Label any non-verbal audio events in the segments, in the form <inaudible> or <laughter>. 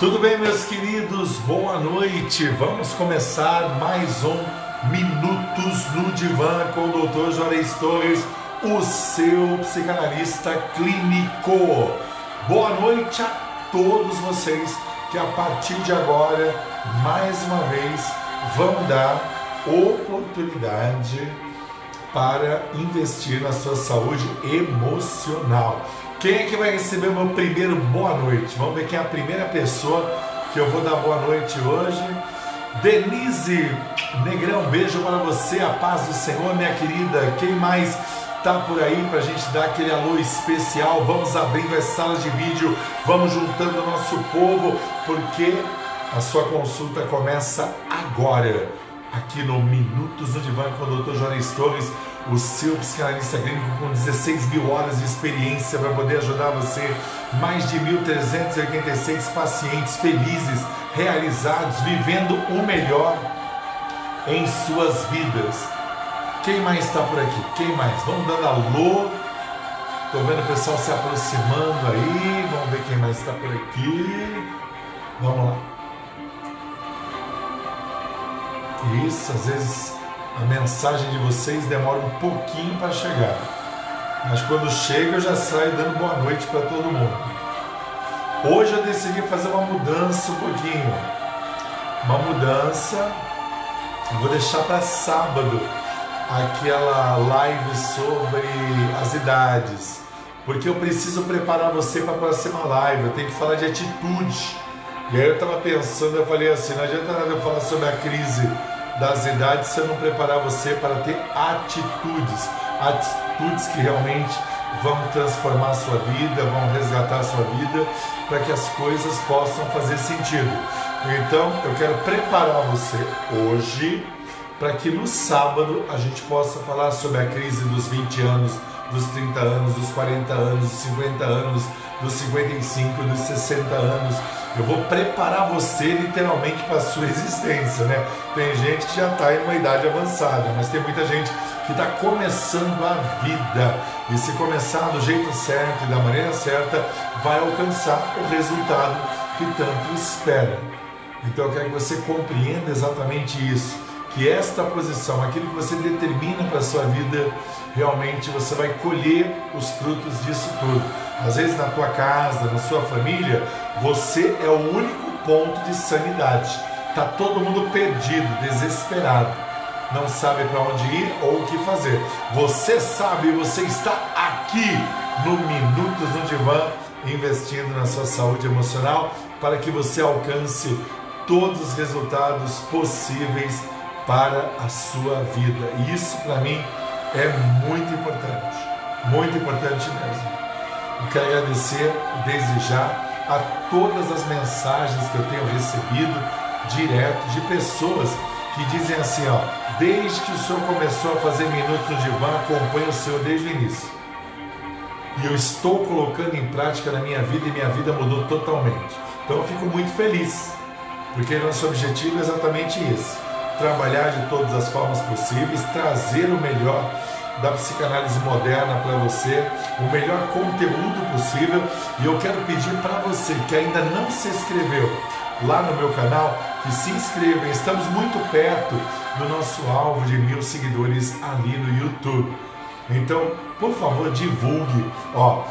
Tudo bem, meus queridos? Boa noite. Vamos começar mais um Minutos no Divã com o Dr. Juarez Torres, o seu psicanalista clínico. Boa noite a todos vocês que a partir de agora, mais uma vez, vão dar oportunidade para investir na sua saúde emocional. Quem é que vai receber o meu primeiro boa noite? Vamos ver quem é a primeira pessoa que eu vou dar boa noite hoje. Denise Negrão, beijo para você, a paz do Senhor, minha querida. Quem mais tá por aí para a gente dar aquele alô especial? Vamos abrindo as salas de vídeo, vamos juntando o nosso povo, porque a sua consulta começa agora, aqui no Minutos no Divã com o Dr. Jones Torres o seu psicanalista clínico com 16 mil horas de experiência para poder ajudar você. Mais de 1.386 pacientes felizes, realizados, vivendo o melhor em suas vidas. Quem mais está por aqui? Quem mais? Vamos dando alô. Estou vendo o pessoal se aproximando aí. Vamos ver quem mais está por aqui. Vamos lá. Isso, às vezes a mensagem de vocês demora um pouquinho para chegar. Mas quando chega eu já saio dando boa noite para todo mundo. Hoje eu decidi fazer uma mudança um pouquinho. Uma mudança. vou deixar para sábado aquela live sobre as idades. Porque eu preciso preparar você para a próxima live. Eu tenho que falar de atitude. E aí eu estava pensando, eu falei assim, não adianta nada eu falar sobre a crise das idades se eu não preparar você para ter atitudes, atitudes que realmente vão transformar a sua vida, vão resgatar a sua vida, para que as coisas possam fazer sentido. Então, eu quero preparar você hoje para que no sábado a gente possa falar sobre a crise dos 20 anos, dos 30 anos, dos 40 anos, dos 50 anos, dos 55, dos 60 anos eu vou preparar você literalmente para a sua existência, né? Tem gente que já está em uma idade avançada, mas tem muita gente que está começando a vida. E se começar do jeito certo e da maneira certa, vai alcançar o resultado que tanto espera. Então eu quero que você compreenda exatamente isso. Que esta posição, aquilo que você determina para a sua vida, realmente você vai colher os frutos disso tudo. Às vezes na tua casa, na sua família, você é o único ponto de sanidade. Tá todo mundo perdido, desesperado, não sabe para onde ir ou o que fazer. Você sabe, você está aqui no Minutos no Divã, investindo na sua saúde emocional para que você alcance todos os resultados possíveis para a sua vida. E isso para mim é muito importante, muito importante mesmo. Eu quero agradecer desde já a todas as mensagens que eu tenho recebido direto de pessoas que dizem assim, ó, desde que o senhor começou a fazer minutos no divã, acompanho o senhor desde o início. E eu estou colocando em prática na minha vida e minha vida mudou totalmente. Então eu fico muito feliz, porque nosso objetivo é exatamente esse: trabalhar de todas as formas possíveis, trazer o melhor da psicanálise moderna para você, o melhor conteúdo possível. E eu quero pedir para você que ainda não se inscreveu lá no meu canal, que se inscreva. Estamos muito perto do nosso alvo de mil seguidores ali no YouTube. Então, por favor, divulgue. Ó,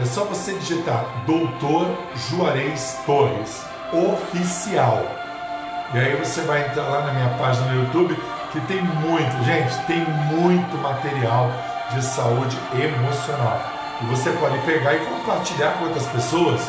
é só você digitar Doutor Juarez Torres Oficial. E aí você vai entrar lá na minha página no YouTube que tem muito, gente, tem muito material de saúde emocional. E você pode pegar e compartilhar com outras pessoas.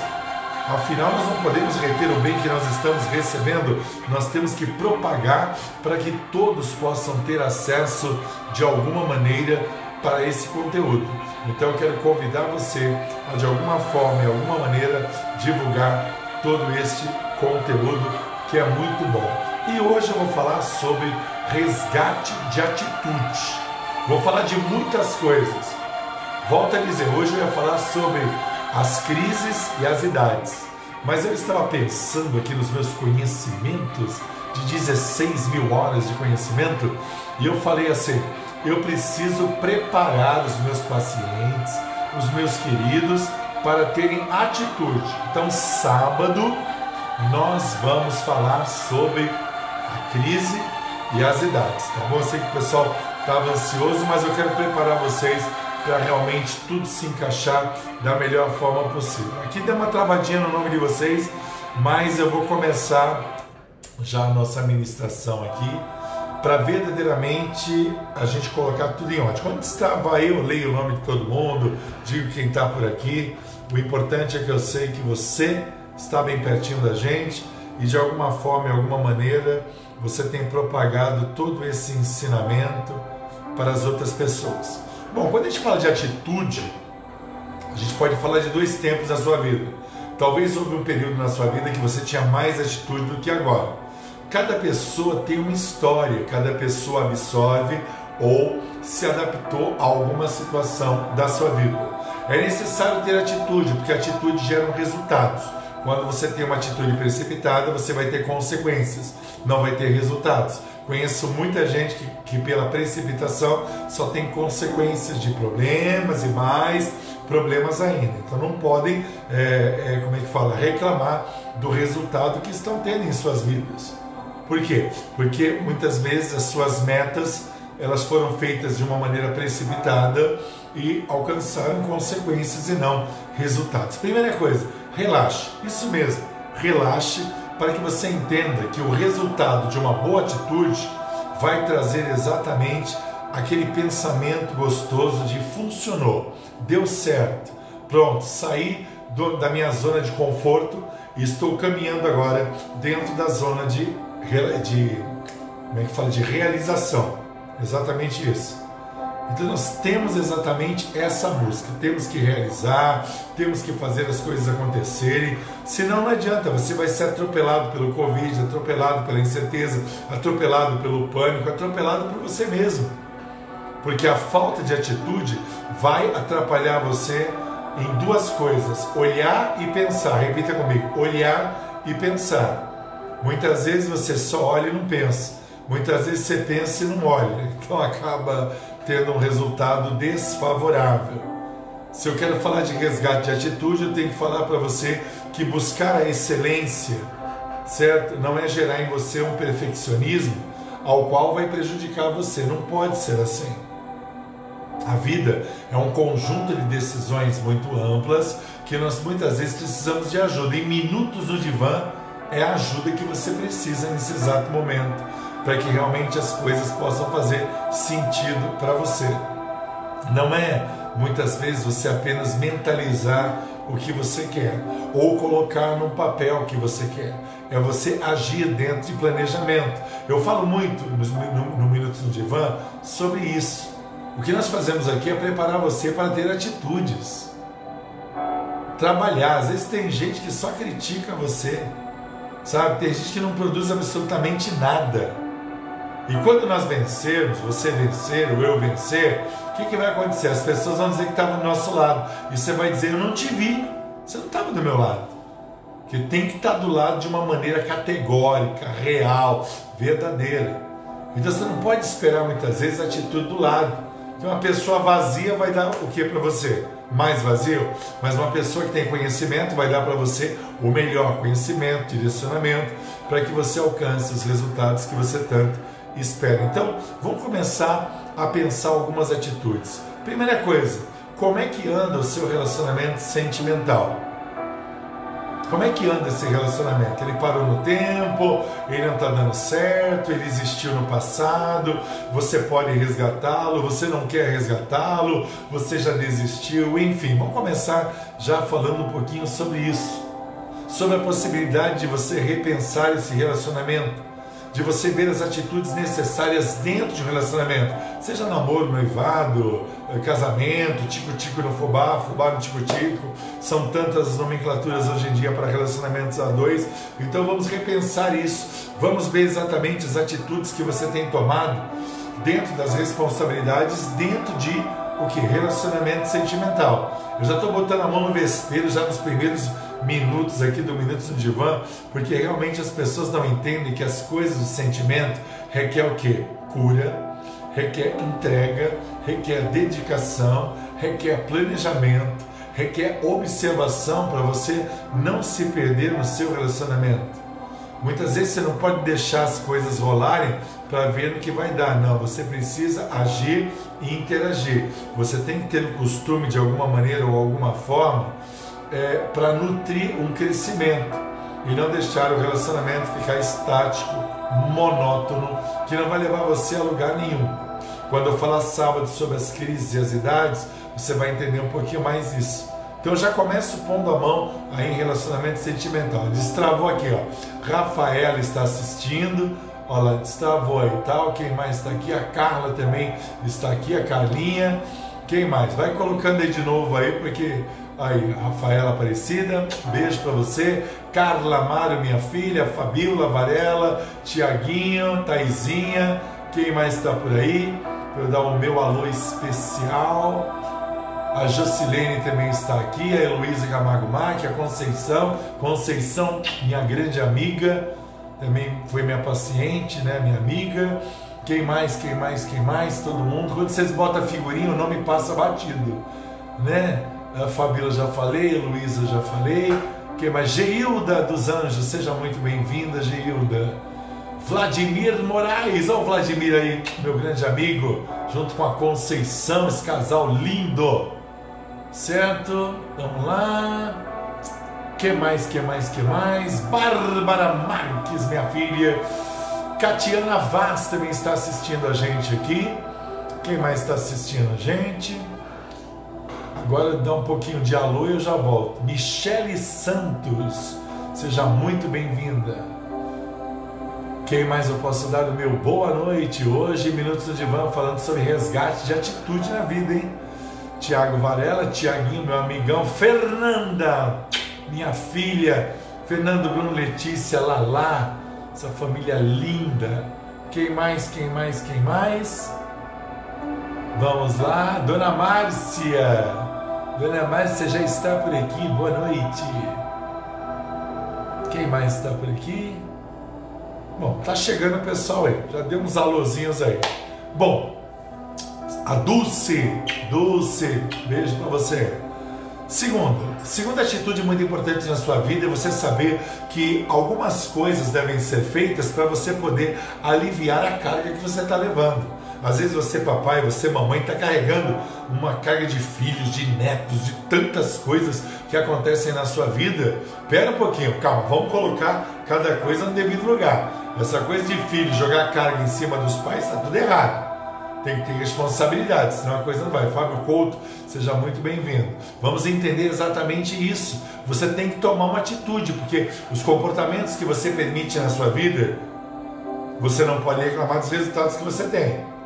Afinal, nós não podemos reter o bem que nós estamos recebendo, nós temos que propagar para que todos possam ter acesso de alguma maneira para esse conteúdo. Então, eu quero convidar você a, de alguma forma, de alguma maneira, divulgar todo este conteúdo que é muito bom. E hoje eu vou falar sobre resgate de atitude. Vou falar de muitas coisas. Volto a dizer, hoje eu ia falar sobre as crises e as idades. Mas eu estava pensando aqui nos meus conhecimentos de 16 mil horas de conhecimento e eu falei assim: eu preciso preparar os meus pacientes, os meus queridos, para terem atitude. Então, sábado nós vamos falar sobre a crise e as idades, tá bom? Eu sei que o pessoal estava ansioso, mas eu quero preparar vocês para realmente tudo se encaixar da melhor forma possível. Aqui deu uma travadinha no nome de vocês, mas eu vou começar já a nossa administração aqui para verdadeiramente a gente colocar tudo em ordem. Quando estava eu leio o nome de todo mundo, digo quem está por aqui. O importante é que eu sei que você está bem pertinho da gente e de alguma forma, de alguma maneira, você tem propagado todo esse ensinamento para as outras pessoas. Bom, quando a gente fala de atitude, a gente pode falar de dois tempos da sua vida. Talvez houve um período na sua vida que você tinha mais atitude do que agora. Cada pessoa tem uma história, cada pessoa absorve ou se adaptou a alguma situação da sua vida. É necessário ter atitude, porque atitude gera resultados. Quando você tem uma atitude precipitada, você vai ter consequências, não vai ter resultados. Conheço muita gente que, que pela precipitação só tem consequências de problemas e mais problemas ainda. Então não podem, é, é, como é que fala, reclamar do resultado que estão tendo em suas vidas. Por quê? Porque muitas vezes as suas metas elas foram feitas de uma maneira precipitada e alcançaram consequências e não resultados. Primeira coisa, relaxe. Isso mesmo, relaxe para que você entenda que o resultado de uma boa atitude vai trazer exatamente aquele pensamento gostoso de funcionou, deu certo, pronto, saí do, da minha zona de conforto e estou caminhando agora dentro da zona de, de como é que fala? De realização, exatamente isso. Então nós temos exatamente essa busca, temos que realizar, temos que fazer as coisas acontecerem, senão não adianta, você vai ser atropelado pelo Covid, atropelado pela incerteza, atropelado pelo pânico, atropelado por você mesmo. Porque a falta de atitude vai atrapalhar você em duas coisas: olhar e pensar. Repita comigo: olhar e pensar. Muitas vezes você só olha e não pensa. Muitas vezes você pensa e não olha. <laughs> Então acaba tendo um resultado desfavorável. Se eu quero falar de resgate de atitude, eu tenho que falar para você que buscar a excelência, certo? Não é gerar em você um perfeccionismo ao qual vai prejudicar você. Não pode ser assim. A vida é um conjunto de decisões muito amplas que nós muitas vezes precisamos de ajuda. Em minutos no divã é a ajuda que você precisa nesse exato momento para que realmente as coisas possam fazer sentido para você. Não é muitas vezes você apenas mentalizar o que você quer ou colocar num papel o que você quer. É você agir dentro de planejamento. Eu falo muito no, no, no Minuto no Divã sobre isso. O que nós fazemos aqui é preparar você para ter atitudes. Trabalhar. Às vezes tem gente que só critica você. Sabe? Tem gente que não produz absolutamente nada. E quando nós vencermos, você vencer, ou eu vencer, o que, que vai acontecer? As pessoas vão dizer que estavam do nosso lado. E você vai dizer, eu não te vi. Você não estava do meu lado. Que tem que estar do lado de uma maneira categórica, real, verdadeira. Então você não pode esperar muitas vezes a atitude do lado. Que uma pessoa vazia vai dar o que para você? Mais vazio? Mas uma pessoa que tem conhecimento vai dar para você o melhor conhecimento, direcionamento, para que você alcance os resultados que você tanto espera. Então, vamos começar a pensar algumas atitudes. Primeira coisa, como é que anda o seu relacionamento sentimental? Como é que anda esse relacionamento? Ele parou no tempo, ele não está dando certo, ele existiu no passado, você pode resgatá-lo, você não quer resgatá-lo, você já desistiu, enfim, vamos começar já falando um pouquinho sobre isso, sobre a possibilidade de você repensar esse relacionamento de você ver as atitudes necessárias dentro de um relacionamento, seja namoro, noivado, eh, casamento, tico-tico no fubá, fubá no tico-tico, são tantas as nomenclaturas hoje em dia para relacionamentos a dois, então vamos repensar isso, vamos ver exatamente as atitudes que você tem tomado dentro das responsabilidades, dentro de o que? Relacionamento sentimental. Eu já estou botando a mão no vespeiro já nos primeiros minutos aqui do Minutos no Divã, porque realmente as pessoas não entendem que as coisas do sentimento requer o quê? Cura, requer entrega, requer dedicação, requer planejamento, requer observação para você não se perder no seu relacionamento. Muitas vezes você não pode deixar as coisas rolarem para ver no que vai dar. Não, você precisa agir e interagir. Você tem que ter o costume, de alguma maneira ou alguma forma, é, para nutrir um crescimento e não deixar o relacionamento ficar estático, monótono, que não vai levar você a lugar nenhum. Quando eu falar sábado sobre as crises e as idades, você vai entender um pouquinho mais isso. Então já começo pondo a mão aí em relacionamento sentimental. Destravou aqui, ó. Rafaela está assistindo. Olha lá, destravou aí, tal. Quem mais está aqui? A Carla também está aqui, a Carlinha. Quem mais? Vai colocando aí de novo aí, porque aí, Rafaela Aparecida, beijo para você. Carla Mário, minha filha, Fabiola Varela, Tiaguinho, Taizinha. Quem mais está por aí? Eu dar o meu alô especial. A Jocilene também está aqui, a Heloísa Camargo Marque, a Conceição, Conceição, minha grande amiga, também foi minha paciente, né, minha amiga. Quem mais, quem mais, quem mais? Todo mundo. Quando vocês botam figurinha, o nome passa batido, né? A Fabíola já falei, Luísa já falei. Quem mais? Geilda dos Anjos, seja muito bem-vinda, Geilda. Vladimir Moraes, olha o Vladimir aí, meu grande amigo, junto com a Conceição, esse casal lindo. Certo? Vamos lá. Que mais, que mais, que mais? Bárbara Marques, minha filha. Catiana Vaz também está assistindo a gente aqui. Quem mais está assistindo a gente? Agora dá um pouquinho de alô e eu já volto. Michele Santos, seja muito bem-vinda. Quem mais eu posso dar o meu boa noite? Hoje, Minutos do Divã, falando sobre resgate de atitude na vida, hein? Tiago Varela, Tiaguinho, meu amigão, Fernanda, minha filha, Fernando Bruno Letícia, Lalá, essa família linda. Quem mais, quem mais, quem mais? Vamos lá, Dona Márcia. Dona Márcia já está por aqui, boa noite. Quem mais está por aqui? Bom, tá chegando o pessoal aí, já deu uns alôzinhos aí. Bom, a Dulce, Dulce, beijo para você. Segundo, segunda atitude muito importante na sua vida é você saber que algumas coisas devem ser feitas para você poder aliviar a carga que você está levando. Às vezes você, papai, você, mamãe, está carregando uma carga de filhos, de netos, de tantas coisas que acontecem na sua vida. Pera um pouquinho, calma, vamos colocar cada coisa no devido lugar. Essa coisa de filho jogar carga em cima dos pais está tudo errado tem que ter responsabilidade, senão a coisa não vai. Fábio Couto, seja muito bem-vindo. Vamos entender exatamente isso. Você tem que tomar uma atitude, porque os comportamentos que você permite na sua vida, você não pode reclamar dos resultados que você tem.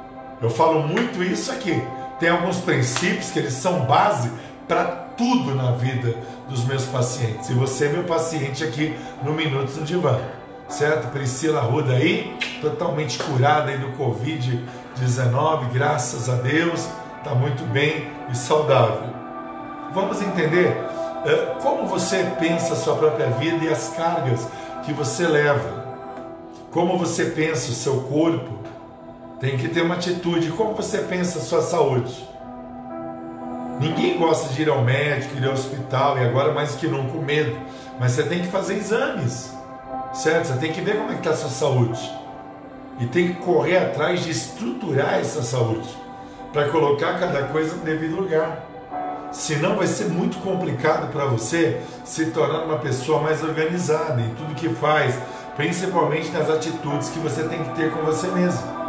Eu falo muito isso aqui. Tem alguns princípios que eles são base para tudo na vida dos meus pacientes. E você é meu paciente aqui no Minutos no Divã. Certo? Priscila Ruda aí, totalmente curada aí do Covid 19, graças a Deus, está muito bem e saudável. Vamos entender uh, como você pensa a sua própria vida e as cargas que você leva. Como você pensa o seu corpo, tem que ter uma atitude. Como você pensa a sua saúde? Ninguém gosta de ir ao médico, ir ao hospital e agora mais que nunca com medo. Mas você tem que fazer exames, certo? Você tem que ver como é que está a sua saúde e tem que correr atrás de estruturar essa saúde para colocar cada coisa no devido lugar. Senão vai ser muito complicado para você se tornar uma pessoa mais organizada em tudo que faz, principalmente nas atitudes que você tem que ter com você mesmo.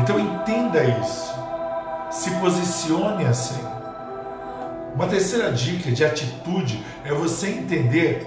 Então entenda isso. Se posicione assim. Uma terceira dica de atitude é você entender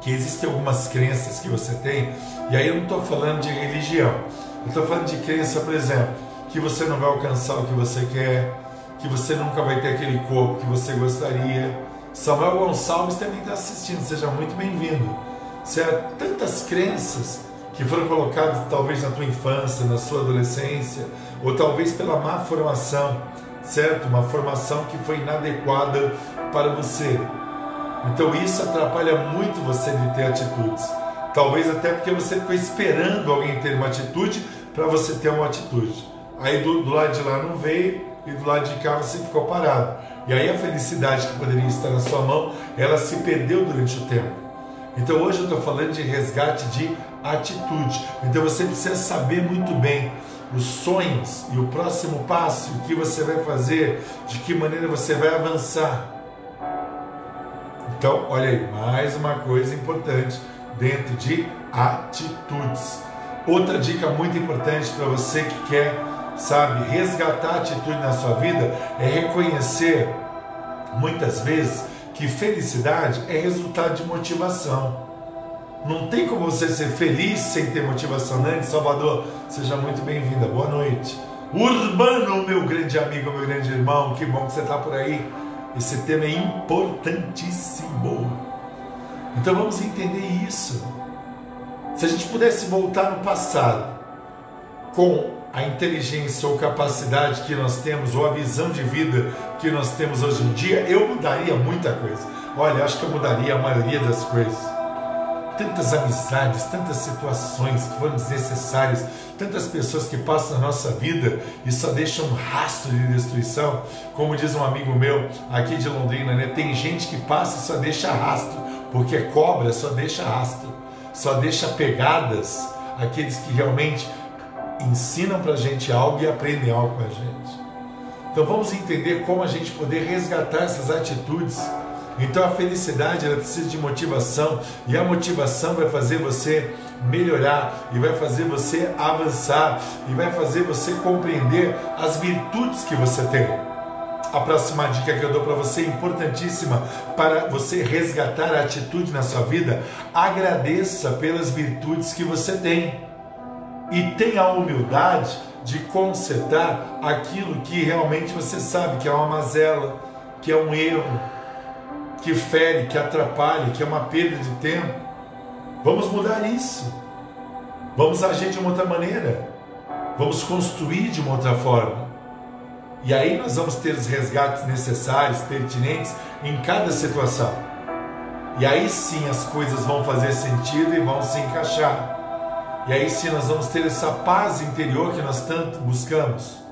que existem algumas crenças que você tem, e aí eu não estou falando de religião, eu estou falando de crença, por exemplo, que você não vai alcançar o que você quer, que você nunca vai ter aquele corpo que você gostaria. Samuel Gonçalves também está assistindo, seja muito bem-vindo. Certo? Tantas crenças que foram colocadas talvez na tua infância, na sua adolescência, ou talvez pela má formação, certo? Uma formação que foi inadequada para você. Então isso atrapalha muito você de ter atitudes. Talvez até porque você ficou esperando alguém ter uma atitude para você ter uma atitude. Aí do, do, lado de lá não veio e do lado de cá você ficou parado. E aí a felicidade que poderia estar na sua mão, ela se perdeu durante o tempo. Então hoje eu estou falando de resgate de atitude. Então você precisa saber muito bem os sonhos e o próximo passo, o que você vai fazer, de que maneira você vai avançar. Então, olha aí, mais uma coisa importante dentro de atitudes. Outra dica muito importante para você que quer, sabe, resgatar atitude na sua vida é reconhecer muitas vezes que felicidade é resultado de motivação. Não tem como você ser feliz sem ter motivação, né? Salvador, seja muito bem-vinda. Boa noite. Urbano, meu grande amigo, meu grande irmão, que bom que você está por aí. Esse tema é importantíssimo. Então vamos entender isso. Se a gente pudesse voltar no passado com a inteligência ou capacidade que nós temos, ou a visão de vida que nós temos hoje em dia, eu mudaria muita coisa. Olha, acho que eu mudaria a maioria das coisas tantas amizades, tantas situações que foram desnecessárias, tantas pessoas que passam na nossa vida e só deixam um rastro de destruição. Como diz um amigo meu aqui de Londrina, né? Tem gente que passa e só deixa rastro, porque cobra só deixa rastro, só deixa pegadas aqueles que realmente ensinam para a gente algo e aprendem algo com a gente. Então vamos entender como a gente poder resgatar essas atitudes então a felicidade ela precisa de motivação e a motivação vai fazer você melhorar e vai fazer você avançar e vai fazer você compreender as virtudes que você tem. A próxima dica que eu dou para você é importantíssima para você resgatar a atitude na sua vida. Agradeça pelas virtudes que você tem e tenha a humildade de consertar aquilo que realmente você sabe que é uma mazela, que é um erro, que fere, que atrapalha, que é uma perda de tempo. Vamos mudar isso. Vamos agir de uma outra maneira. Vamos construir de uma outra forma. E aí nós vamos ter os resgates necessários, pertinentes em cada situação. E aí sim as coisas vão fazer sentido e vão se encaixar. E aí sim nós vamos ter essa paz interior que nós tanto buscamos.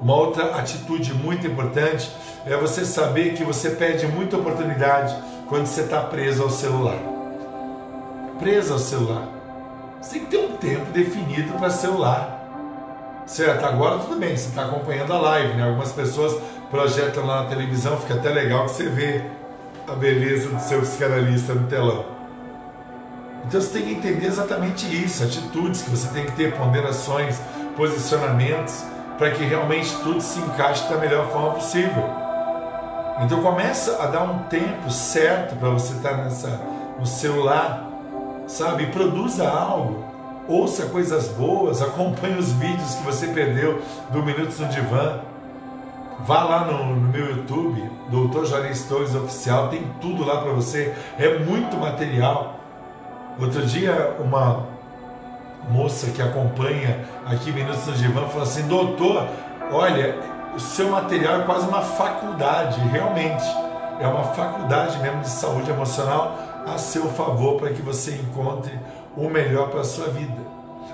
Uma outra atitude muito importante é você saber que você perde muita oportunidade quando você está preso ao celular. Preso ao celular. Você tem que ter um tempo definido para celular. Certo? Agora tudo bem, você está acompanhando a live, né? Algumas pessoas projetam lá na televisão, fica até legal que você vê a beleza do seu psicanalista no telão. Então você tem que entender exatamente isso, atitudes que você tem que ter, ponderações, posicionamentos para que realmente tudo se encaixe da melhor forma possível. Então começa a dar um tempo certo para você estar tá nessa no celular, sabe? Produza algo. Ouça coisas boas, <laughs> acompanhe os vídeos que você perdeu do Minutos no Divã. Vá lá no, no meu YouTube, Doutor Juarez Torres Oficial, tem tudo lá para você. É muito material. Outro dia, uma moça que acompanha aqui Minutos no Divã falou assim: Doutor, olha, o seu material é quase uma faculdade, realmente. É uma faculdade mesmo de saúde emocional a seu favor para que você encontre o melhor para a sua vida.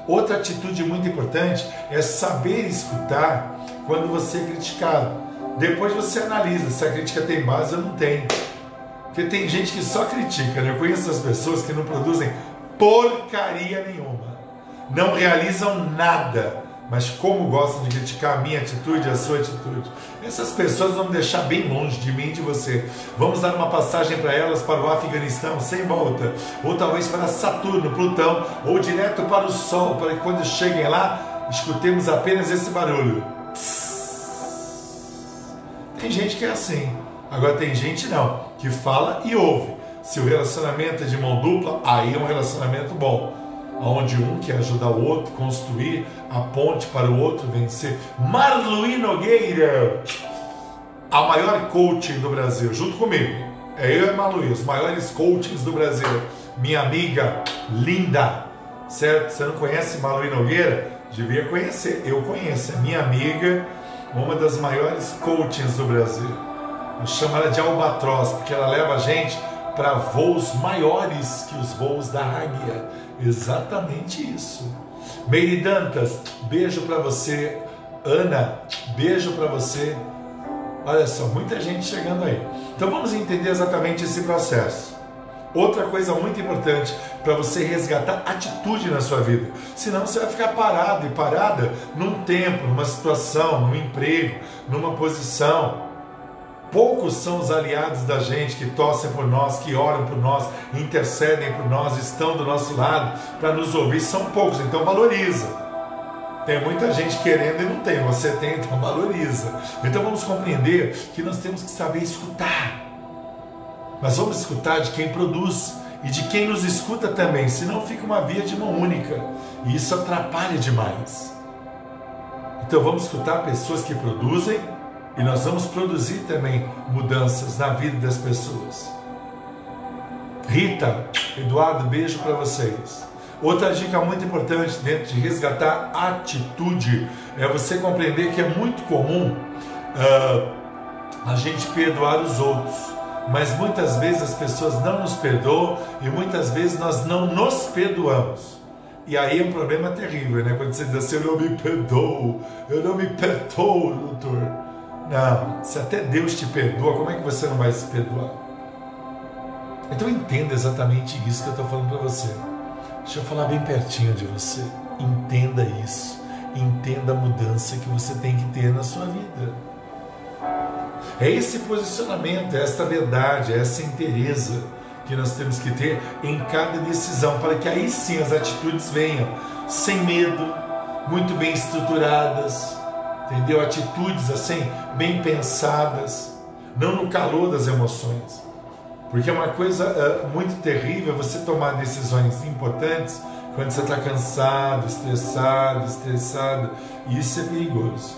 Outra atitude muito importante é saber escutar quando você é criticado. Depois você analisa se a crítica tem base ou não tem. Porque tem gente que só critica, né? Eu conheço as pessoas que não produzem porcaria nenhuma não realizam nada, mas como gostam de criticar a minha atitude a sua atitude. Essas pessoas vão me deixar bem longe de mim e de você. Vamos dar uma passagem para elas para o Afeganistão sem volta, ou talvez para Saturno, Plutão, ou direto para o Sol, para que quando cheguem lá escutemos apenas esse barulho. Tem gente que é assim. Agora tem gente não, que fala e ouve. Se o relacionamento é de mão dupla, aí é um relacionamento bom onde um quer ajudar o outro, construir a ponte para o outro vencer. Marluí Nogueira, a maior coaching do Brasil, junto comigo. É eu e Marluí, os maiores coachings do Brasil. Minha amiga linda, certo? Você não conhece Marluí Nogueira? Devia conhecer. Eu conheço, é minha amiga, uma das maiores coachings do Brasil. Eu chamo ela de Albatroz, porque ela leva a gente para voos maiores que os voos da águia. Exatamente isso. Meire Dantas, beijo para você. Ana, beijo para você. Olha só, muita gente chegando aí. Então vamos entender exatamente esse processo. Outra coisa muito importante para você resgatar atitude na sua vida. Senão você vai ficar parado e parada num tempo, numa situação, num emprego, numa posição. Poucos são os aliados da gente que torcem por nós, que oram por nós, intercedem por nós, estão do nosso lado para nos ouvir. São poucos, então valoriza. Tem muita gente querendo e não tem, você tem, então valoriza. Então vamos compreender que nós temos que saber escutar. Mas vamos escutar de quem produz e de quem nos escuta também, senão fica uma via de mão única e isso atrapalha demais. Então vamos escutar pessoas que produzem e nós vamos produzir também mudanças na vida das pessoas. Rita, Eduardo, beijo para vocês. Outra dica muito importante dentro de resgatar atitude é você compreender que é muito comum uh, a gente perdoar os outros, mas muitas vezes as pessoas não nos perdoam e muitas vezes nós não nos perdoamos. E aí é um problema terrível, né? Quando você diz assim, eu não me perdoo, eu não me perdoo, doutor. Não, se até Deus te perdoa, como é que você não vai se perdoar? Então entenda exatamente isso que eu estou falando para você. Deixa eu falar bem pertinho de você. Entenda isso. Entenda a mudança que você tem que ter na sua vida. É esse posicionamento, é esta verdade, é essa inteireza que nós temos que ter em cada decisão, para que aí sim as atitudes venham sem medo, muito bem estruturadas, entendeu? Atitudes assim, bem pensadas, não no calor das emoções. Porque é uma coisa uh, muito terrível você tomar decisões importantes quando você está cansado, estressado, estressado, e isso é perigoso.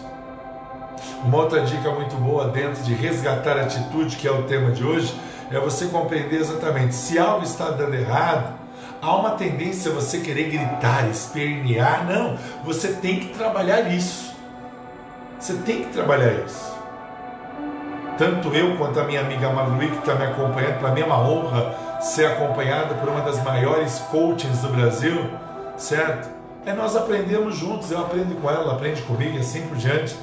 Uma outra dica muito boa dentro de resgatar atitude, que é o tema de hoje, é você compreender exatamente se algo está dando errado, há uma tendência a você querer gritar, espernear. Não, você tem que trabalhar isso. Você tem que trabalhar isso. Tanto eu quanto a minha amiga Marluí, que está me acompanhando, para mim é uma honra ser acompanhada por uma das maiores coachings do Brasil, certo? É nós aprendemos juntos, eu aprendo com ela, aprende comigo e assim por diante.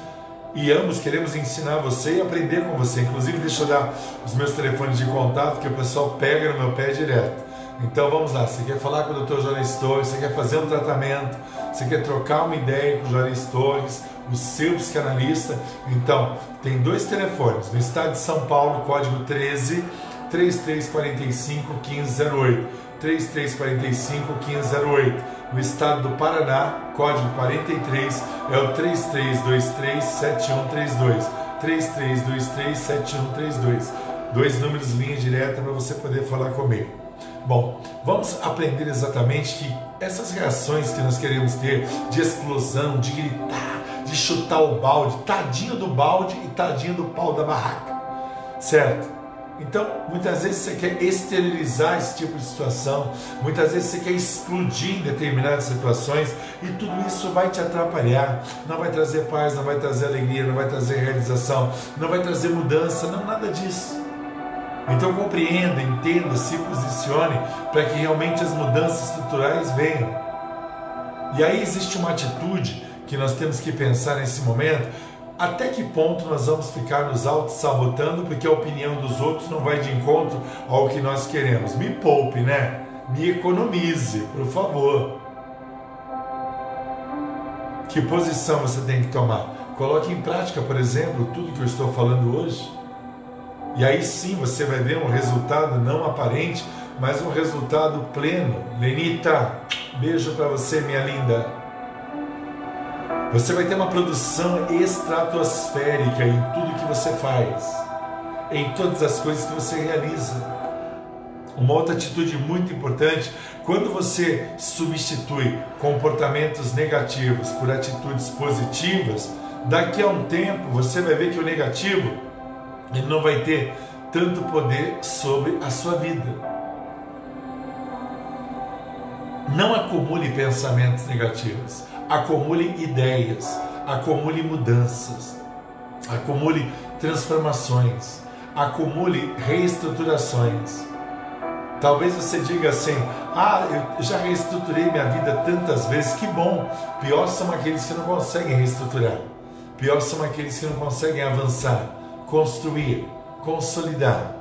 E ambos queremos ensinar você e aprender com você. Inclusive, deixa eu dar os meus telefones de contato, que o pessoal pega no meu pé direto. Então vamos lá, você quer falar com o Dr. Jones Torres, você quer fazer um tratamento, você quer trocar uma ideia com o Jones Torres, o seu psicanalista. Então, tem dois telefones. No estado de São Paulo, código 13 3345 1508. 3345 1508. No estado do Paraná, código 43 é o 3323 7132. 3323 7132. Dois números linha direta para você poder falar comigo. Bom, vamos aprender exatamente que essas reações que nós queremos ter de explosão, de gritar, chutar o balde, tadinho do balde e tadinho do pau da barraca, certo? Então, muitas vezes você quer esterilizar esse tipo de situação, muitas vezes você quer explodir em determinadas situações e tudo isso vai te atrapalhar, não vai trazer paz, não vai trazer alegria, não vai trazer realização, não vai trazer mudança, não nada disso. Então compreenda, entenda, se posicione para que realmente as mudanças estruturais venham. E aí existe uma atitude que nós temos que pensar nesse momento, até que ponto nós vamos ficar nos auto-sabotando porque a opinião dos outros não vai de encontro ao que nós queremos. Me poupe, né? Me economize, por favor. Que posição você tem que tomar? Coloque em prática, por exemplo, tudo que eu estou falando hoje. E aí sim você vai ver um resultado não aparente, mas um resultado pleno. Lenita, beijo para você, minha linda. Você vai ter uma produção estratosférica em tudo que você faz, em todas as coisas que você realiza. Uma outra atitude muito importante, quando você substitui comportamentos negativos por atitudes positivas, daqui a um tempo você vai ver que o negativo ele não vai ter tanto poder sobre a sua vida. Não acumule pensamentos negativos acumule ideias, acumule mudanças, acumule transformações, acumule reestruturações. Talvez você diga assim: Ah, eu já reestruturei minha vida tantas vezes, que bom. Pior são aqueles que não conseguem reestruturar, pior são aqueles que não conseguem avançar. construir, consolidar.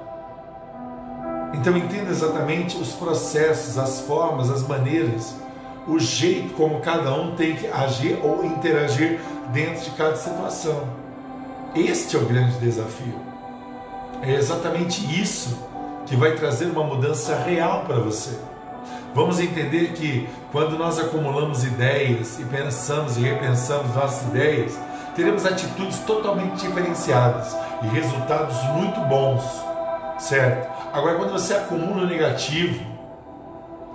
Então entenda exatamente os processos, as formas, as maneiras, o jeito como cada um tem que agir ou interagir dentro de cada situação. Este é o grande desafio. É exatamente isso que vai trazer uma mudança real para você. Vamos entender que quando nós acumulamos ideias e pensamos e repensamos nossas ideias, teremos atitudes totalmente diferenciadas e resultados muito bons, certo? Agora, quando você acumula o negativo,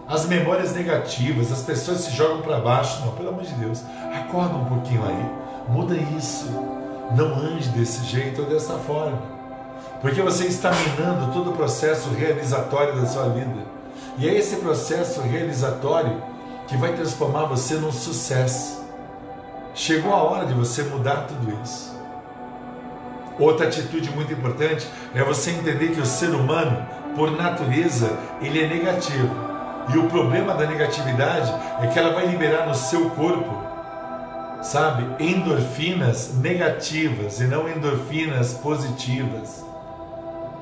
as memórias negativas, as pessoas se jogam para baixo, não, pelo amor de Deus, acorda um pouquinho aí, muda isso, não ande desse jeito ou dessa forma, porque você está minando todo o processo realizatório da sua vida. E é esse processo realizatório que vai transformar você num sucesso. Chegou a hora de você mudar tudo isso. Outra atitude muito importante é você entender que o ser humano, por natureza, ele é negativo. E o problema da negatividade é que ela vai liberar no seu corpo, sabe, endorfinas negativas e não endorfinas positivas.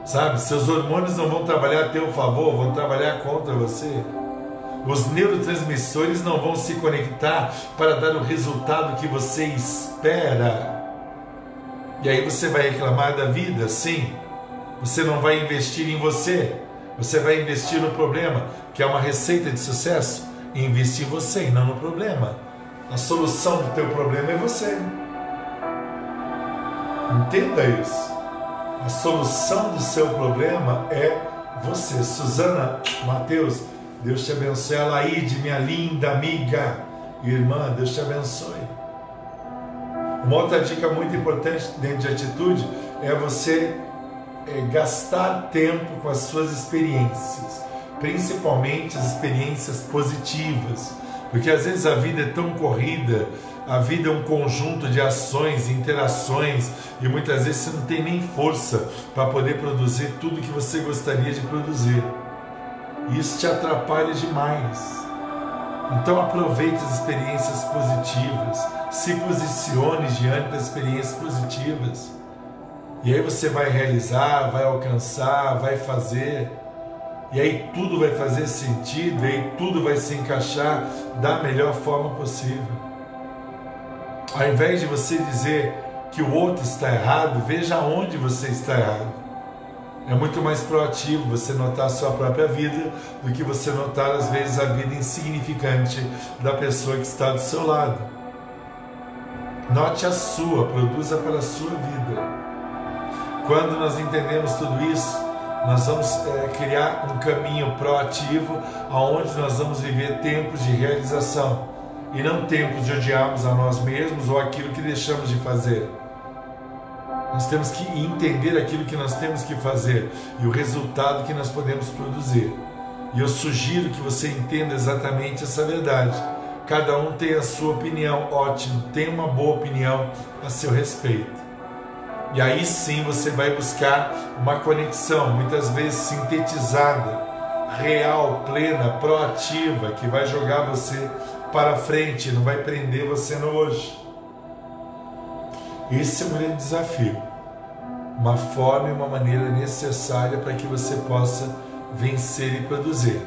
Sabe, seus hormônios não vão trabalhar a teu favor, vão trabalhar contra você. Os neurotransmissores não vão se conectar para dar o resultado que você espera. E aí você vai reclamar da vida, sim. Você não vai investir em você. Você vai investir no problema, que é uma receita de sucesso. E investir em você e não no problema. A solução do teu problema é você. Entenda isso. A solução do seu problema é você. Suzana Mateus, Deus te abençoe. Alaide, minha linda amiga, irmã, Deus te abençoe. Uma outra dica muito importante dentro de atitude é você é, gastar tempo com as suas experiências, principalmente as experiências positivas, porque às vezes a vida é tão corrida, a vida é um conjunto de ações, interações, e muitas vezes você não tem nem força para poder produzir tudo que você gostaria de produzir. Isso te atrapalha demais. Então aproveite as experiências positivas, se posicione diante das experiências positivas. E aí você vai realizar, vai alcançar, vai fazer. E aí tudo vai fazer sentido, e aí tudo vai se encaixar da melhor forma possível. Ao invés de você dizer que o outro está errado, veja onde você está errado. É muito mais proativo você notar a sua própria vida do que você notar, às vezes, a vida insignificante da pessoa que está do seu lado. Note a sua, produza para a sua vida. Quando nós entendemos tudo isso, nós vamos é, criar um caminho proativo aonde nós vamos viver tempos de realização e não tempos de odiarmos a nós mesmos ou aquilo que deixamos de fazer. Nós temos que entender aquilo que nós temos que fazer e o resultado que nós podemos produzir. E eu sugiro que você entenda exatamente essa verdade. Cada um tem a sua opinião, ótimo, tem uma boa opinião a seu respeito. E aí sim você vai buscar uma conexão, muitas vezes sintetizada, real, plena, proativa, que vai jogar você para frente, não vai prender você no hoje. Esse é o grande desafio. Uma forma e uma maneira necessária para que você possa vencer e produzir.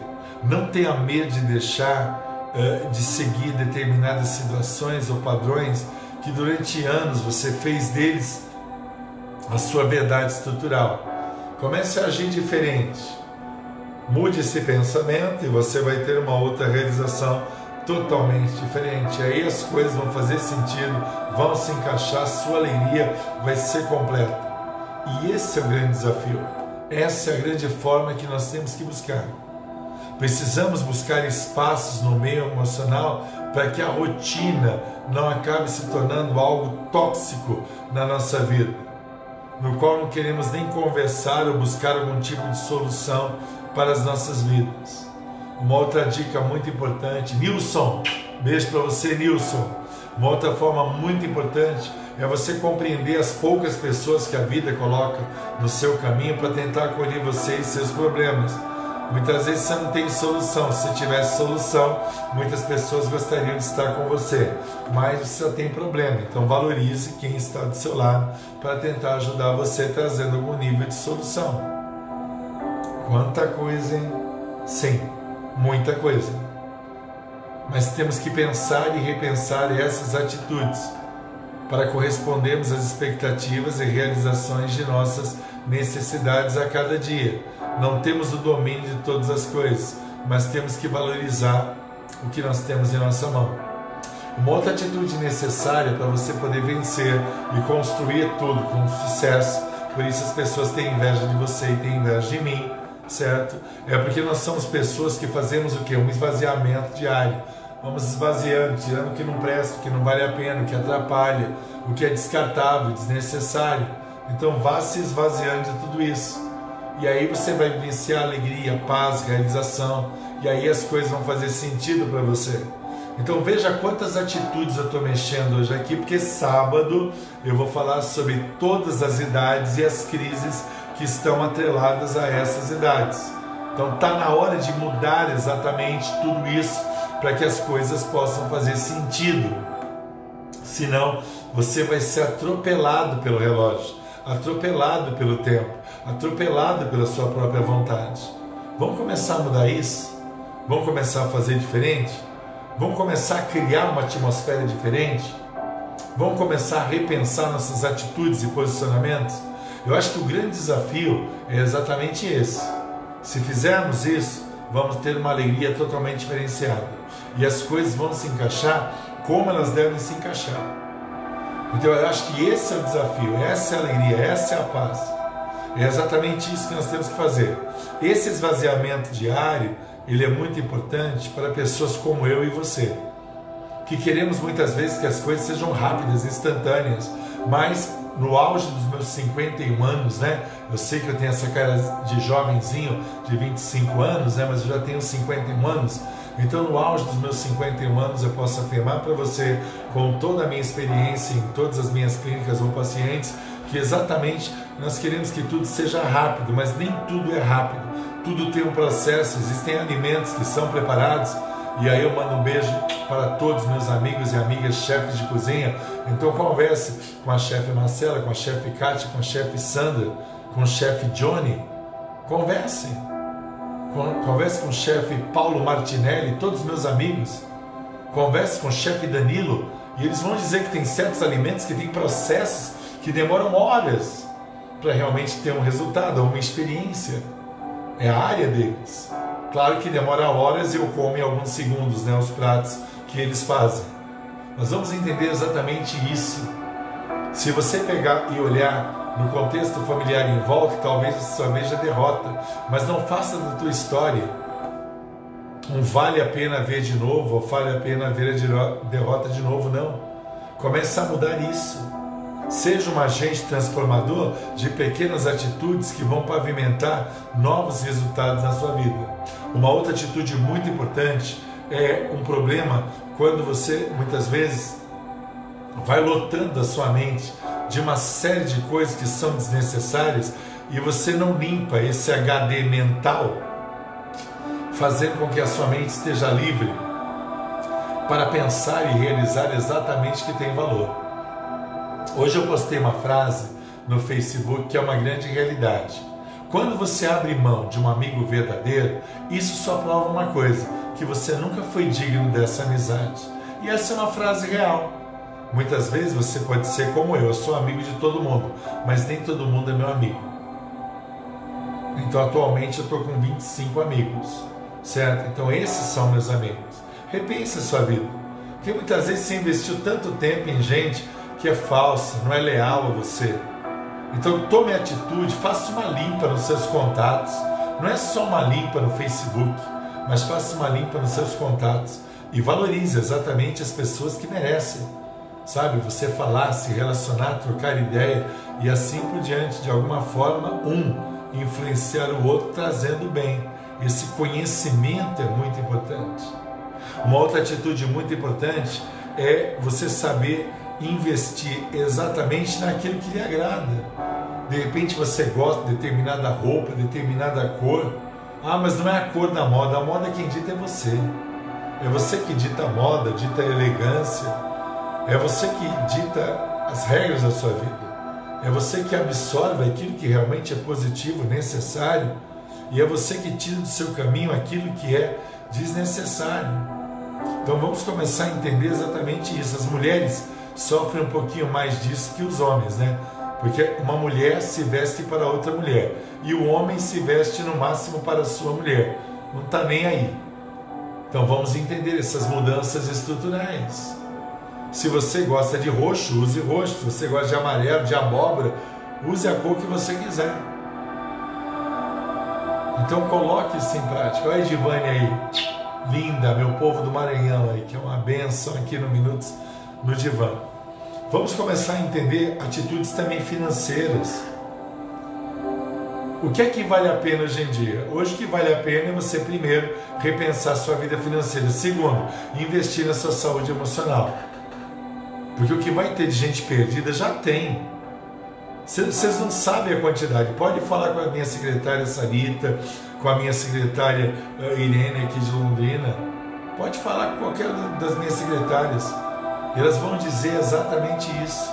Não tenha medo de deixar uh, de seguir determinadas situações ou padrões que durante anos você fez deles a sua verdade estrutural. Comece a agir diferente. Mude esse pensamento e você vai ter uma outra realização totalmente diferente. Aí as coisas vão fazer sentido, vão se encaixar, sua alegria vai ser completa. E esse é o grande desafio. Essa é a grande forma que nós temos que buscar. Precisamos buscar espaços no meio emocional para que a rotina não acabe se tornando algo tóxico na nossa vida, no qual não queremos nem conversar ou buscar algum tipo de solução para as nossas vidas. Uma outra dica muito importante, Nilson, beijo para você, Nilson. Uma outra forma muito importante é você compreender as poucas pessoas que a vida coloca no seu caminho para tentar acolher você e seus problemas. Muitas vezes você não tem solução. Se tivesse solução, muitas pessoas gostariam de estar com você, mas você tem problema. Então valorize quem está do seu lado para tentar ajudar você trazendo algum nível de solução. Quanta coisa, hein? Sim, muita coisa. Mas temos que pensar e repensar essas atitudes para correspondermos às expectativas e realizações de nossas necessidades a cada dia. Não temos o domínio de todas as coisas, mas temos que valorizar o que nós temos em nossa mão. Uma outra atitude necessária para você poder vencer e construir tudo com sucesso, por isso as pessoas têm inveja de você e têm inveja de mim, certo? É porque nós somos pessoas que fazemos o que? Um esvaziamento diário. Vamos esvaziando, tirando o que não presta, o que não vale a pena, o que atrapalha, o que é descartável, desnecessário. Então vá se esvaziando de tudo isso. E aí você vai vivenciar alegria, paz, realização. E aí as coisas vão fazer sentido para você. Então veja quantas atitudes eu estou mexendo hoje aqui, porque sábado eu vou falar sobre todas as idades e as crises que estão atreladas a essas idades. Então está na hora de mudar exatamente tudo isso para que as coisas possam fazer sentido. Senão você vai ser atropelado pelo relógio, atropelado pelo tempo, atropelado pela sua própria vontade. Vamos começar a mudar isso? Vamos começar a fazer diferente? Vamos começar a criar uma atmosfera diferente? Vamos começar a repensar nossas atitudes e posicionamentos? Eu acho que o grande desafio é exatamente esse. Se fizermos isso, vamos ter uma alegria totalmente diferenciada. E as coisas vão se encaixar como elas devem se encaixar. Então eu acho que esse é o desafio, essa é a alegria, essa é a paz. É exatamente isso que nós temos que fazer. Esse esvaziamento diário, ele é muito importante para pessoas como eu e você, que queremos muitas vezes que as coisas sejam rápidas, instantâneas, mas no auge dos meus 51 anos, né? Eu sei que eu tenho essa cara de jovenzinho de 25 anos, né? Mas eu já tenho 51 anos. Então, no auge dos meus 51 anos, eu posso afirmar para você, com toda a minha experiência em todas as minhas clínicas ou pacientes, que exatamente nós queremos que tudo seja rápido, mas nem tudo é rápido. Tudo tem um processo, existem alimentos que são preparados. E aí eu mando um beijo para todos meus amigos e amigas chefes de cozinha. Então converse com a chefe Marcela, com a chefe Kátia, com a chefe Sandra, com o chefe Johnny. Converse. Converse com o chefe Paulo Martinelli, todos meus amigos. Converse com o chefe Danilo e eles vão dizer que tem certos alimentos que têm processos que demoram horas para realmente ter um resultado, uma experiência. É a área deles. Claro que demora horas e eu como em alguns segundos né, os pratos que eles fazem. Nós vamos entender exatamente isso. Se você pegar e olhar no contexto familiar em volta, talvez você só veja derrota, mas não faça da tua história um vale a pena ver de novo ou vale a pena ver a derrota de novo, não. Comece a mudar isso. Seja um agente transformador de pequenas atitudes que vão pavimentar novos resultados na sua vida. Uma outra atitude muito importante é um problema quando você muitas vezes vai lotando a sua mente de uma série de coisas que são desnecessárias e você não limpa esse HD mental, fazendo com que a sua mente esteja livre para pensar e realizar exatamente o que tem valor. Hoje eu postei uma frase no Facebook que é uma grande realidade. Quando você abre mão de um amigo verdadeiro, isso só prova uma coisa: que você nunca foi digno dessa amizade. E essa é uma frase real. Muitas vezes você pode ser como eu, eu sou amigo de todo mundo, mas nem todo mundo é meu amigo. Então atualmente eu estou com 25 amigos, certo? Então esses são meus amigos. Repense a sua vida, porque muitas vezes você investiu tanto tempo em gente que é falsa, não é leal a você. Então tome atitude, faça uma limpa nos seus contatos. Não é só uma limpa no Facebook, mas faça uma limpa nos seus contatos e valorize exatamente as pessoas que merecem sabe? Você falar, se relacionar, trocar ideia e assim por diante, de alguma forma, um influenciar o outro trazendo bem. Esse conhecimento é muito importante. Uma outra atitude muito importante é você saber investir exatamente naquilo que lhe agrada. De repente você gosta de determinada roupa, determinada cor, Ah, mas não é a cor da moda, a moda quem dita é você. É você que dita a moda, dita a elegância, é você que dita as regras da sua vida. É você que absorve aquilo que realmente é positivo, necessário, e é você que tira do seu caminho aquilo que é desnecessário. Então vamos começar a entender exatamente isso. As mulheres sofrem um pouquinho mais disso que os homens, né? Porque uma mulher se veste para outra mulher e o homem se veste no máximo para sua mulher. Não está nem aí. Então vamos entender essas mudanças estruturais. Se você gosta de roxo, use roxo. Se você gosta de amarelo, de abóbora, use a cor que você quiser. Então coloque isso em prática. Olha a Edivane aí, linda, meu povo do Maranhão aí, que é uma benção aqui no Minutos no Divã. Vamos começar a entender atitudes também financeiras. O que é que vale a pena hoje em dia? Hoje o que vale a pena é você primeiro repensar sua vida financeira. Segundo, investir na sua saúde emocional. Porque o que vai ter de gente perdida já tem. Vocês não sabem a quantidade. Pode falar com a minha secretária Sarita, com a minha secretária eh, Irene aqui de Londrina. Pode falar com qualquer das minhas secretárias elas vão dizer exatamente isso.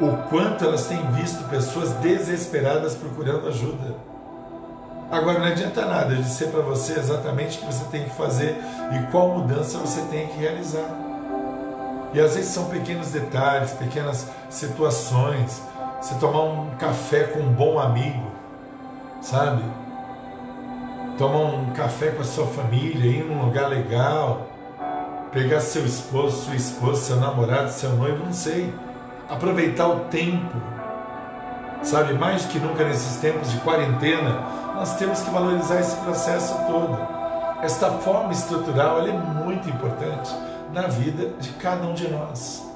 O quanto elas têm visto pessoas desesperadas procurando ajuda. Agora não adianta nada eu dizer para você exatamente o que você tem que fazer e qual mudança você tem que realizar. E às vezes são pequenos detalhes, pequenas situações. Você tomar um café com um bom amigo, sabe? Tomar um café com a sua família, ir num lugar legal, pegar seu esposo, sua esposa, seu namorado, seu noivo, não sei. Aproveitar o tempo. Sabe, mais que nunca nesses tempos de quarentena, nós temos que valorizar esse processo todo. Esta forma estrutural é muito importante na vida de cada um de nós.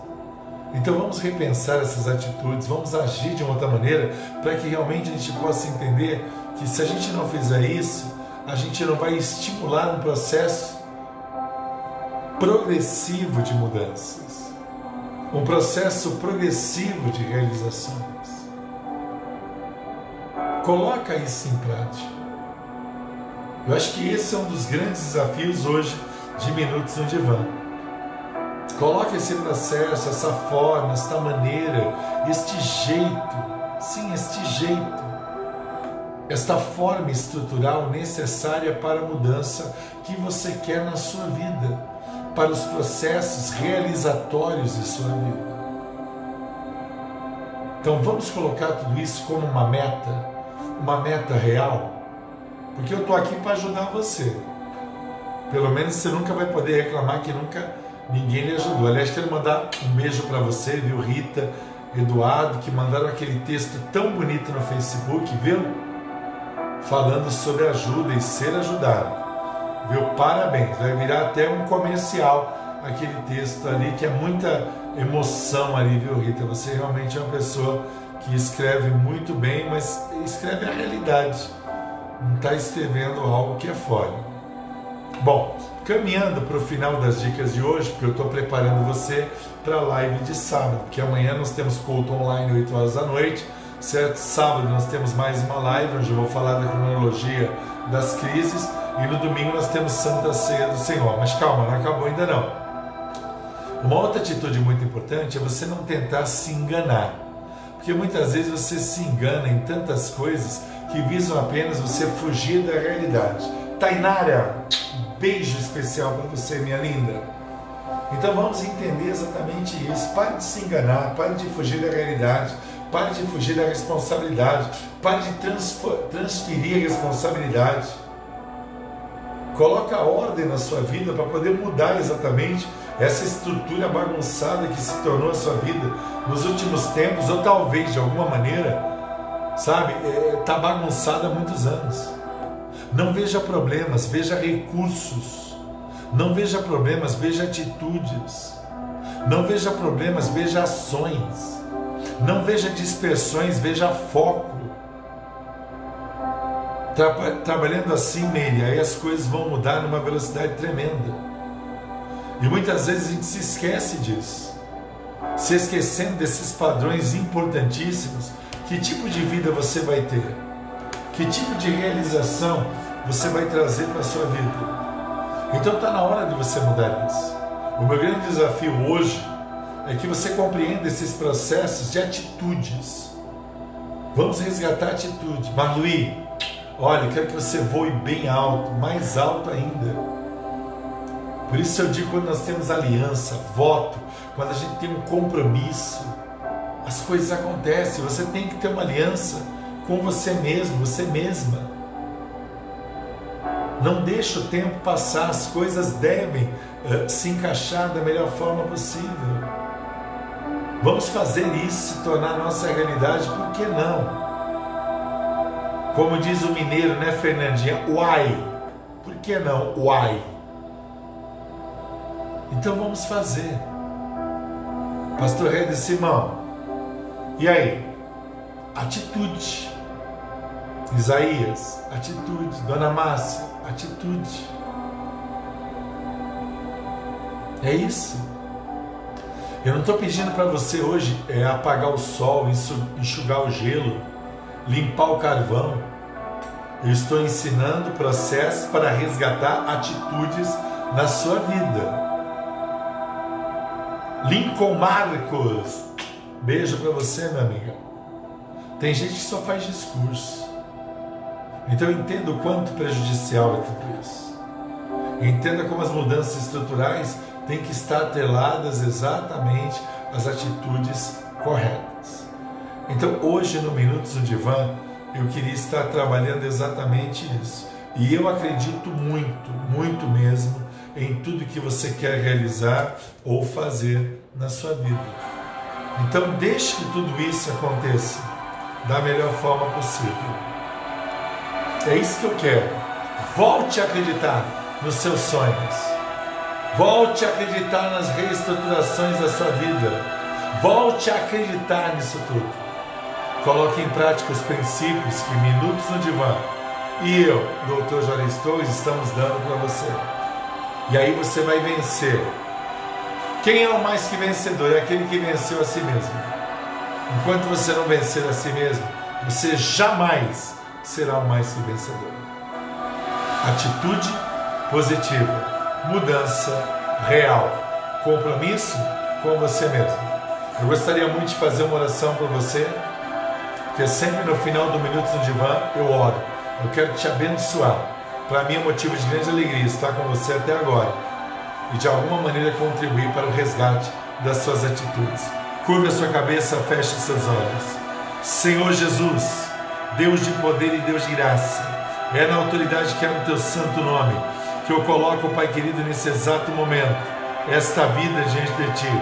Então vamos repensar essas atitudes, vamos agir de uma outra maneira para que realmente a gente possa entender que se a gente não fizer isso, a gente não vai estimular um processo progressivo de mudanças, um processo progressivo de realizações. Coloca isso em prática. Eu acho que esse é um dos grandes desafios hoje de Minutos no Divã. Coloque esse processo, essa forma, esta maneira, este jeito, sim, este jeito, esta forma estrutural necessária para a mudança que você quer na sua vida para os processos realizatórios de sua vida. Então vamos colocar tudo isso como uma meta, uma meta real, porque eu estou aqui para ajudar você. Pelo menos você nunca vai poder reclamar que nunca ninguém lhe ajudou. Aliás, quero mandar um beijo para você, viu, Rita, Eduardo, que mandaram aquele texto tão bonito no Facebook, viu? Falando sobre ajuda e ser ajudado. Viu? Parabéns. Vai virar até um comercial aquele texto ali, que é muita emoção ali, viu, Rita? Você realmente é uma pessoa que escreve muito bem, mas escreve a realidade. Não está escrevendo algo que é fora. Bom, caminhando para o final das dicas de hoje, porque eu estou preparando você para a live de sábado, porque amanhã nós temos culto online 8 horas da noite, certo? Sábado nós temos mais uma live onde eu vou falar da cronologia das crises e no domingo nós temos Santa Ceia do Senhor. Mas calma, não acabou ainda não. Uma outra atitude muito importante é você não tentar se enganar. Porque muitas vezes você se engana em tantas coisas que visam apenas você fugir da realidade. Tainara, beijo especial para você, minha linda. Então vamos entender exatamente isso. Pare de se enganar, pare de fugir da realidade, pare de fugir da responsabilidade, pare de transferir a responsabilidade. Coloca ordem na sua vida para poder mudar exatamente essa estrutura bagunçada que se tornou a sua vida nos últimos tempos, ou talvez de alguma maneira, sabe, está é, bagunçada há muitos anos. Não veja problemas, veja recursos. Não veja problemas, veja atitudes. Não veja problemas, veja ações. Não veja dispersões, veja foco. Tra trabalhando assim nele, aí as coisas vão mudar numa velocidade tremenda. E muitas vezes a gente se esquece disso. Se esquecendo desses padrões importantíssimos, que tipo de vida você vai ter? Que tipo de realização você vai trazer para a sua vida. Então está na hora de você mudar isso. O meu grande desafio hoje é que você compreenda esses processos de atitudes. Vamos resgatar a atitude. Marluí, olha, quero que você voe bem alto, mais alto ainda. Por isso eu digo quando nós temos aliança, voto, quando a gente tem um compromisso, as coisas acontecem. Você tem que ter uma aliança com você mesmo, você mesma. Não deixe o tempo passar, as coisas devem uh, se encaixar da melhor forma possível. Vamos fazer isso se tornar nossa realidade, por que não? Como diz o mineiro, né, Fernandinha? Uai! Por que não? Uai! Então vamos fazer. Pastor Rede Simão, e aí? Atitude. Isaías, atitude. Dona Márcia, atitude. É isso. Eu não estou pedindo para você hoje é, apagar o sol, enxugar o gelo, limpar o carvão. Eu estou ensinando processos para resgatar atitudes na sua vida. Lincoln Marcos, beijo para você, minha amiga. Tem gente que só faz discurso. Então entenda o quanto prejudicial é tudo isso. Entenda como as mudanças estruturais têm que estar atreladas exatamente às atitudes corretas. Então hoje no Minutos no Divã eu queria estar trabalhando exatamente isso. E eu acredito muito, muito mesmo, em tudo que você quer realizar ou fazer na sua vida. Então deixe que tudo isso aconteça da melhor forma possível. É isso que eu quero. Volte a acreditar nos seus sonhos. Volte a acreditar nas reestruturações da sua vida. Volte a acreditar nisso tudo. Coloque em prática os princípios que Minutos no Divã e eu, Dr. Jorge Torres, estamos dando para você. E aí você vai vencer. Quem é o mais que vencedor? É aquele que venceu a si mesmo. Enquanto você não vencer a si mesmo, você jamais será o mais que vencedor. Atitude positiva, mudança real, compromisso com você mesmo. Eu gostaria muito de fazer uma oração para você, porque sempre no final do Minutos no Divã eu oro. Eu quero te abençoar. Para mim é motivo de grande alegria estar com você até agora e de alguma maneira contribuir para o resgate das suas atitudes. Curva a sua cabeça, feche seus olhos. Senhor Jesus, Deus de poder e Deus de graça. É na autoridade que é no teu santo nome que eu coloco, Pai querido, nesse exato momento, esta vida diante de ti.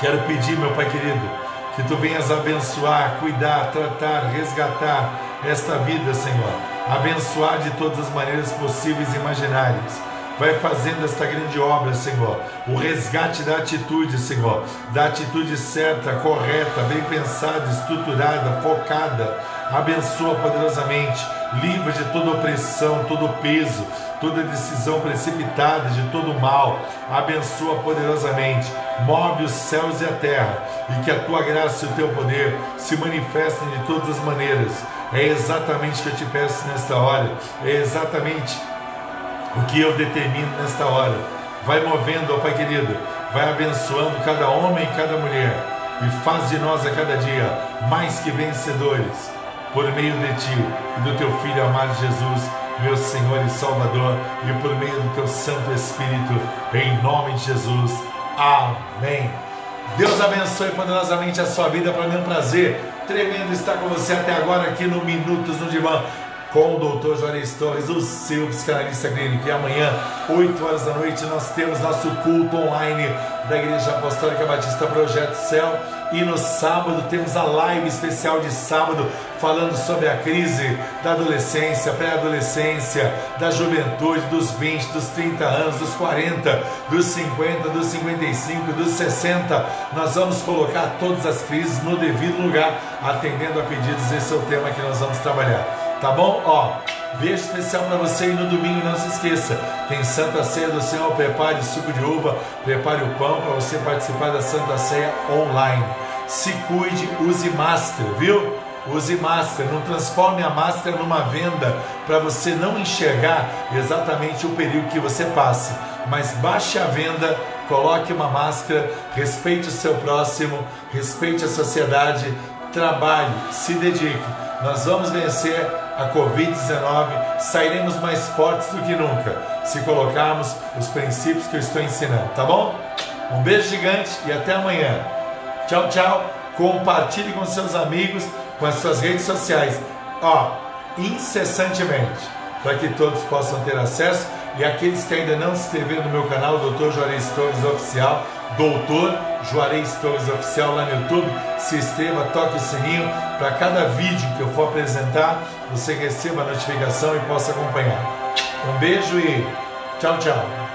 Quero pedir, meu Pai querido, que tu venhas abençoar, cuidar, tratar, resgatar esta vida, Senhor. Abençoar de todas as maneiras possíveis e imaginárias vai fazendo esta grande obra, Senhor. O resgate da atitude, Senhor, da atitude certa, correta, bem pensada, estruturada, focada. Abençoa poderosamente, livra de toda opressão, todo peso, toda decisão precipitada, de todo mal. Abençoa poderosamente, move os céus e a terra, e que a tua graça e o teu poder se manifestem de todas as maneiras. É exatamente o que eu te peço nesta hora, é exatamente o que eu determino nesta hora. Vai movendo, ó Pai querido, vai abençoando cada homem e cada mulher e faz de nós a cada dia mais que vencedores por meio de Ti e do Teu Filho amado Jesus, meu Senhor e Salvador, e por meio do Teu Santo Espírito, em nome de Jesus. Amém. Deus abençoe poderosamente a sua vida. Para mim é um prazer tremendo estar com você até agora aqui no Minutos no Divã com o doutor Juarez Torres, o seu psicanalista clínico. E amanhã, 8 horas da noite, nós temos nosso culto online da Igreja Apostólica Batista Projeto Céu. E no sábado temos a live especial de sábado falando sobre a crise da adolescência, pré-adolescência, da juventude, dos 20, dos 30 anos, dos 40, dos 50, dos 55, dos 60. Nós vamos colocar todas as crises no devido lugar, atendendo a pedidos. Esse é o tema que nós vamos trabalhar. Tá bom? Ó, beijo especial para você e no domingo não se esqueça, tem Santa Ceia do Senhor, prepare suco de uva, prepare o pão para você participar da Santa Ceia online. Se cuide, use máscara, viu? use máscara, não transforme a máscara numa venda para você não enxergar exatamente o perigo que você passa, mas baixe a venda, coloque uma máscara, respeite o seu próximo, respeite a sociedade, trabalhe, se dedique. Nós vamos vencer a Covid-19, sairemos mais fortes do que nunca se colocarmos os princípios que eu estou ensinando, tá bom? Um beijo gigante e até amanhã. Tchau, tchau. Compartilhe com seus amigos, com as suas redes sociais, ó, incessantemente, para que todos possam ter acesso. E aqueles que ainda não se inscreveram no meu canal, Dr. Juarez Torres Oficial, Doutor Juarez Torres Oficial lá no YouTube, se inscreva, toque o sininho para cada vídeo que eu for apresentar, você receba a notificação e possa acompanhar. Um beijo e tchau, tchau.